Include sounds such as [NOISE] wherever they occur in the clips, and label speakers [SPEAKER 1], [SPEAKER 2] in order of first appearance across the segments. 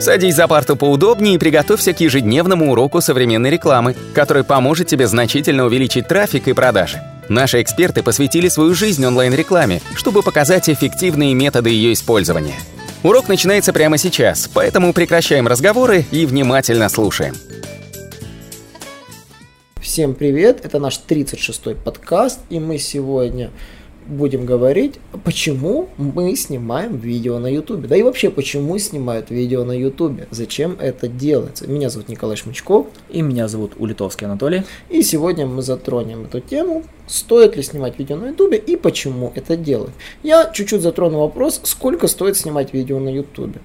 [SPEAKER 1] Садись за парту поудобнее и приготовься к ежедневному уроку современной рекламы, который поможет тебе значительно увеличить трафик и продажи. Наши эксперты посвятили свою жизнь онлайн-рекламе, чтобы показать эффективные методы ее использования. Урок начинается прямо сейчас, поэтому прекращаем разговоры и внимательно слушаем.
[SPEAKER 2] Всем привет, это наш 36-й подкаст, и мы сегодня будем говорить, почему мы снимаем видео на YouTube. Да и вообще, почему снимают видео на YouTube. Зачем это делается. Меня зовут Николай Шмычков.
[SPEAKER 3] И меня зовут Улитовский Анатолий.
[SPEAKER 2] И сегодня мы затронем эту тему, стоит ли снимать видео на YouTube и почему это делать. Я чуть-чуть затрону вопрос, сколько стоит снимать видео на YouTube.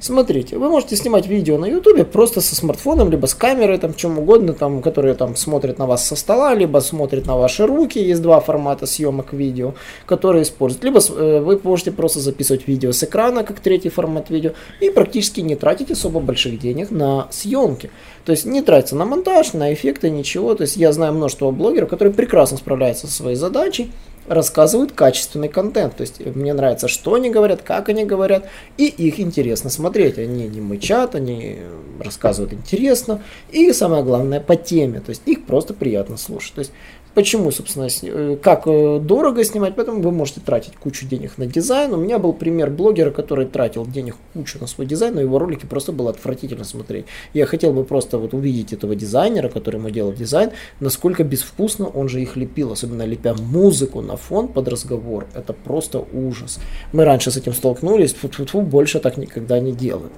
[SPEAKER 2] Смотрите, вы можете снимать видео на ютубе просто со смартфоном, либо с камерой, там, чем угодно, там, которые там смотрят на вас со стола, либо смотрят на ваши руки. Есть два формата съемок видео, которые используют. Либо э, вы можете просто записывать видео с экрана, как третий формат видео, и практически не тратить особо больших денег на съемки. То есть не тратится на монтаж, на эффекты, ничего. То есть я знаю множество блогеров, которые прекрасно справляются со своей задачей, рассказывают качественный контент. То есть мне нравится, что они говорят, как они говорят, и их интересно смотреть. Они не мычат, они рассказывают интересно, и самое главное по теме. То есть их просто приятно слушать. То есть Почему, собственно, э, как э, дорого снимать, поэтому вы можете тратить кучу денег на дизайн. У меня был пример блогера, который тратил денег кучу на свой дизайн, но его ролики просто было отвратительно смотреть. Я хотел бы просто вот увидеть этого дизайнера, который ему делал дизайн, насколько безвкусно он же их лепил, особенно лепя музыку на фон под разговор. Это просто ужас. Мы раньше с этим столкнулись, фу -фу -фу, больше так никогда не делаем.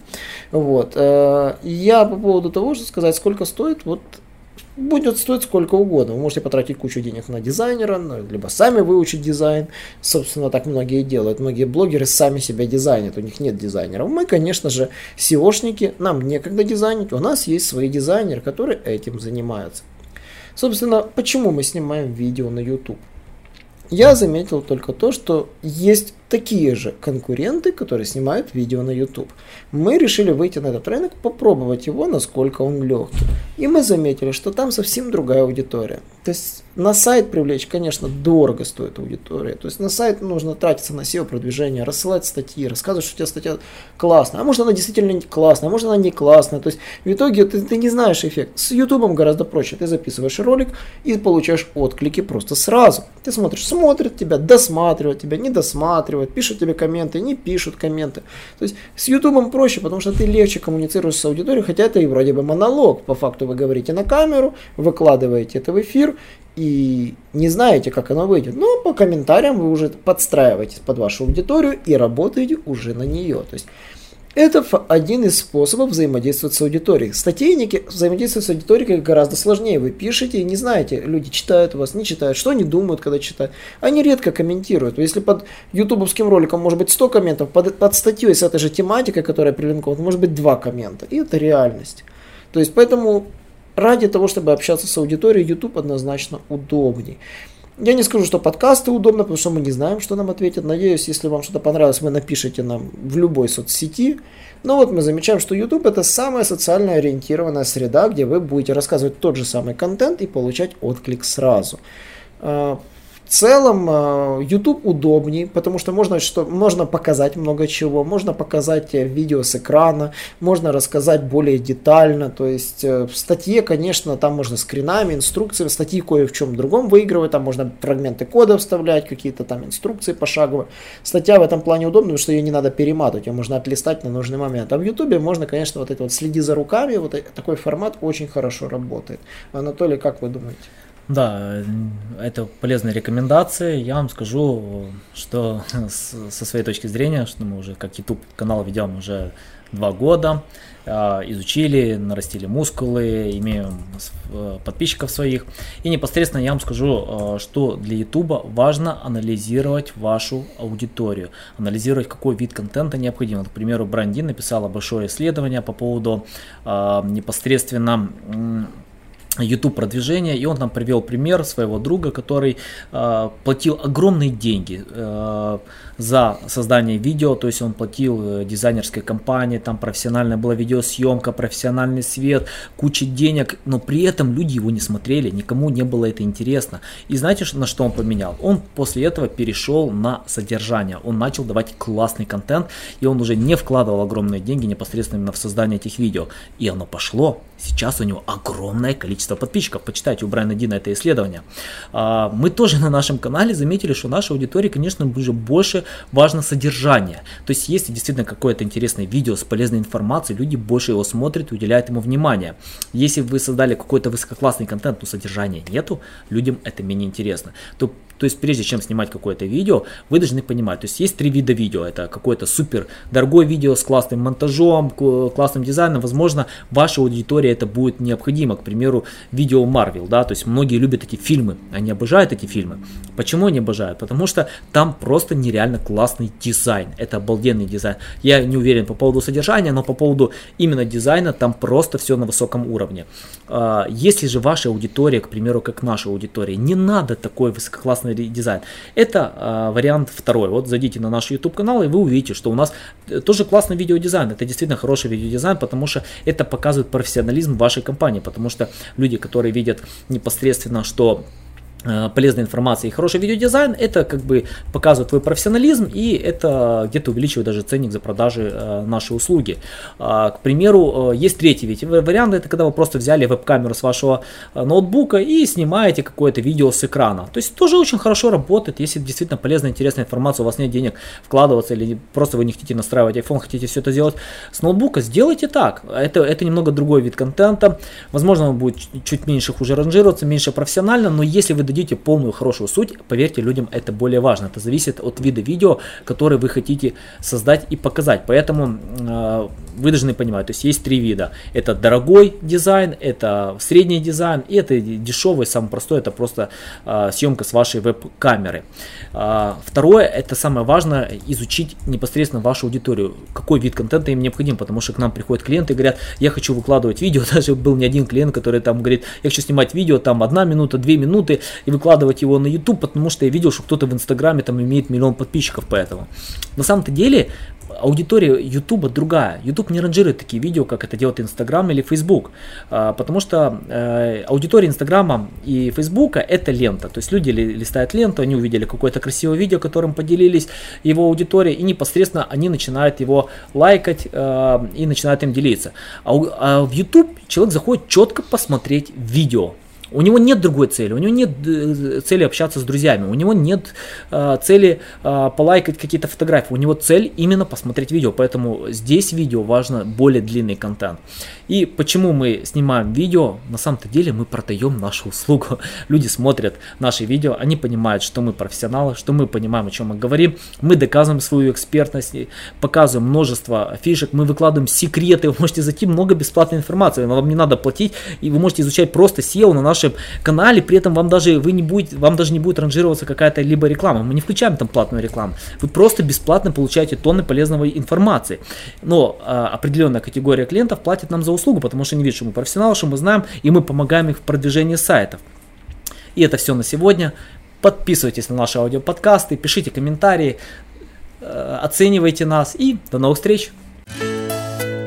[SPEAKER 2] Вот. Э, я по поводу того, что сказать, сколько стоит, вот будет стоить сколько угодно. Вы можете потратить кучу денег на дизайнера, либо сами выучить дизайн. Собственно, так многие делают. Многие блогеры сами себя дизайнят, у них нет дизайнеров. Мы, конечно же, SEOшники, нам некогда дизайнить, у нас есть свои дизайнеры, которые этим занимаются. Собственно, почему мы снимаем видео на YouTube? Я заметил только то, что есть такие же конкуренты, которые снимают видео на YouTube. Мы решили выйти на этот рынок, попробовать его, насколько он легкий. И мы заметили, что там совсем другая аудитория. То есть на сайт привлечь, конечно, дорого стоит аудитория. То есть на сайт нужно тратиться на SEO продвижение, рассылать статьи, рассказывать, что у тебя статья классная. А может она действительно не классная, а может она не классная. То есть в итоге ты, ты не знаешь эффект. С YouTube гораздо проще. Ты записываешь ролик и получаешь отклики просто сразу. Ты смотришь, смотрят тебя, досматривают тебя, не досматривают спрашивают, пишут тебе комменты, не пишут комменты. То есть с Ютубом проще, потому что ты легче коммуницируешь с аудиторией, хотя это и вроде бы монолог. По факту вы говорите на камеру, выкладываете это в эфир и не знаете, как оно выйдет. Но по комментариям вы уже подстраиваетесь под вашу аудиторию и работаете уже на нее. То есть это один из способов взаимодействовать с аудиторией. Статейники взаимодействуют с аудиторией гораздо сложнее. Вы пишете и не знаете, люди читают вас, не читают, что они думают, когда читают. Они редко комментируют. Если под ютубовским роликом может быть 100 комментов, под, под статьей с этой же тематикой, которая прилинкована, может быть 2 коммента. И это реальность. То есть поэтому ради того, чтобы общаться с аудиторией, YouTube однозначно удобней. Я не скажу, что подкасты удобно, потому что мы не знаем, что нам ответят. Надеюсь, если вам что-то понравилось, вы напишите нам в любой соцсети. Но вот мы замечаем, что YouTube это самая социально ориентированная среда, где вы будете рассказывать тот же самый контент и получать отклик сразу. В целом э, YouTube удобнее, потому что можно, что, можно показать много чего, можно показать э, видео с экрана, можно рассказать более детально, то есть э, в статье, конечно, там можно скринами, инструкциями, статьи кое в чем другом выигрывать, там можно фрагменты кода вставлять, какие-то там инструкции пошаговые. Статья в этом плане удобна, потому что ее не надо перематывать, ее можно отлистать на нужный момент. А в YouTube можно, конечно, вот это вот следи за руками, вот такой формат очень хорошо работает. Анатолий, как вы думаете?
[SPEAKER 3] Да, это полезные рекомендации. Я вам скажу, что [LAUGHS] со своей точки зрения, что мы уже как YouTube канал ведем уже два года, а, изучили, нарастили мускулы, имеем э, подписчиков своих. И непосредственно я вам скажу, э, что для YouTube важно анализировать вашу аудиторию, анализировать, какой вид контента необходим. К примеру, Брандин написала большое исследование по поводу а, непосредственно YouTube продвижения, и он нам привел пример своего друга, который э, платил огромные деньги э, за создание видео, то есть он платил э, дизайнерской компании, там профессиональная была видеосъемка, профессиональный свет, куча денег, но при этом люди его не смотрели, никому не было это интересно. И знаете, на что он поменял? Он после этого перешел на содержание, он начал давать классный контент, и он уже не вкладывал огромные деньги непосредственно в создание этих видео, и оно пошло. Сейчас у него огромное количество подписчиков. Почитайте у Брайана Дина это исследование. А, мы тоже на нашем канале заметили, что наша аудитория, конечно, уже больше важно содержание. То есть, если действительно какое-то интересное видео с полезной информацией, люди больше его смотрят и уделяют ему внимание. Если вы создали какой-то высококлассный контент, но содержания нету, людям это менее интересно, то то есть прежде чем снимать какое-то видео, вы должны понимать, то есть есть три вида видео. Это какое-то супер дорогое видео с классным монтажом, классным дизайном. Возможно, вашей аудитории это будет необходимо. К примеру, видео Marvel, да, то есть многие любят эти фильмы, они обожают эти фильмы. Почему они обожают? Потому что там просто нереально классный дизайн. Это обалденный дизайн. Я не уверен по поводу содержания, но по поводу именно дизайна там просто все на высоком уровне. А, если же ваша аудитория, к примеру, как наша аудитория, не надо такой высококлассный классный дизайн. Это э, вариант второй. Вот зайдите на наш YouTube канал и вы увидите, что у нас э, тоже классный видеодизайн. Это действительно хороший видеодизайн, потому что это показывает профессионализм вашей компании, потому что люди, которые видят непосредственно, что Э, полезная информация и хороший видеодизайн, это как бы показывает твой профессионализм и это где-то увеличивает даже ценник за продажи э, нашей услуги. Э, к примеру, э, есть третий ведь вариант, это когда вы просто взяли веб-камеру с вашего ноутбука и снимаете какое-то видео с экрана. То есть тоже очень хорошо работает, если действительно полезная, интересная информация, у вас нет денег вкладываться или просто вы не хотите настраивать iPhone, хотите все это сделать с ноутбука, сделайте так. Это, это немного другой вид контента. Возможно, он будет чуть меньше хуже ранжироваться, меньше профессионально, но если вы дадите полную хорошую суть, поверьте, людям это более важно. Это зависит от вида видео, который вы хотите создать и показать. Поэтому э, вы должны понимать, то есть есть три вида. Это дорогой дизайн, это средний дизайн и это дешевый, самый простой, это просто э, съемка с вашей веб-камеры. Э, второе, это самое важное, изучить непосредственно вашу аудиторию, какой вид контента им необходим, потому что к нам приходят клиенты и говорят, я хочу выкладывать видео, [LAUGHS] даже был не один клиент, который там говорит, я хочу снимать видео, там одна минута, две минуты, и выкладывать его на YouTube, потому что я видел, что кто-то в Инстаграме там имеет миллион подписчиков поэтому. На самом-то деле аудитория Ютуба другая. Ютуб не ранжирует такие видео, как это делает Инстаграм или Фейсбук, а, потому что э, аудитория Инстаграма и Фейсбука это лента. То есть люди листают ленту, они увидели какое-то красивое видео, которым поделились его аудитория, и непосредственно они начинают его лайкать э, и начинают им делиться. А, а в YouTube человек заходит четко посмотреть видео. У него нет другой цели, у него нет э, цели общаться с друзьями, у него нет э, цели э, полайкать какие-то фотографии, у него цель именно посмотреть видео, поэтому здесь видео важно более длинный контент. И почему мы снимаем видео? На самом-то деле мы продаем нашу услугу. [LAUGHS] Люди смотрят наши видео, они понимают, что мы профессионалы, что мы понимаем, о чем мы говорим, мы доказываем свою экспертность, показываем множество фишек, мы выкладываем секреты, вы можете зайти много бесплатной информации, вам не надо платить, и вы можете изучать просто SEO на наш нашем канале, при этом вам даже, вы не будете, вам даже не будет ранжироваться какая-то либо реклама. Мы не включаем там платную рекламу. Вы просто бесплатно получаете тонны полезной информации. Но а, определенная категория клиентов платит нам за услугу, потому что они видят, что мы профессионалы, что мы знаем, и мы помогаем их в продвижении сайтов. И это все на сегодня. Подписывайтесь на наши аудиоподкасты, пишите комментарии, э, оценивайте нас и до новых встреч!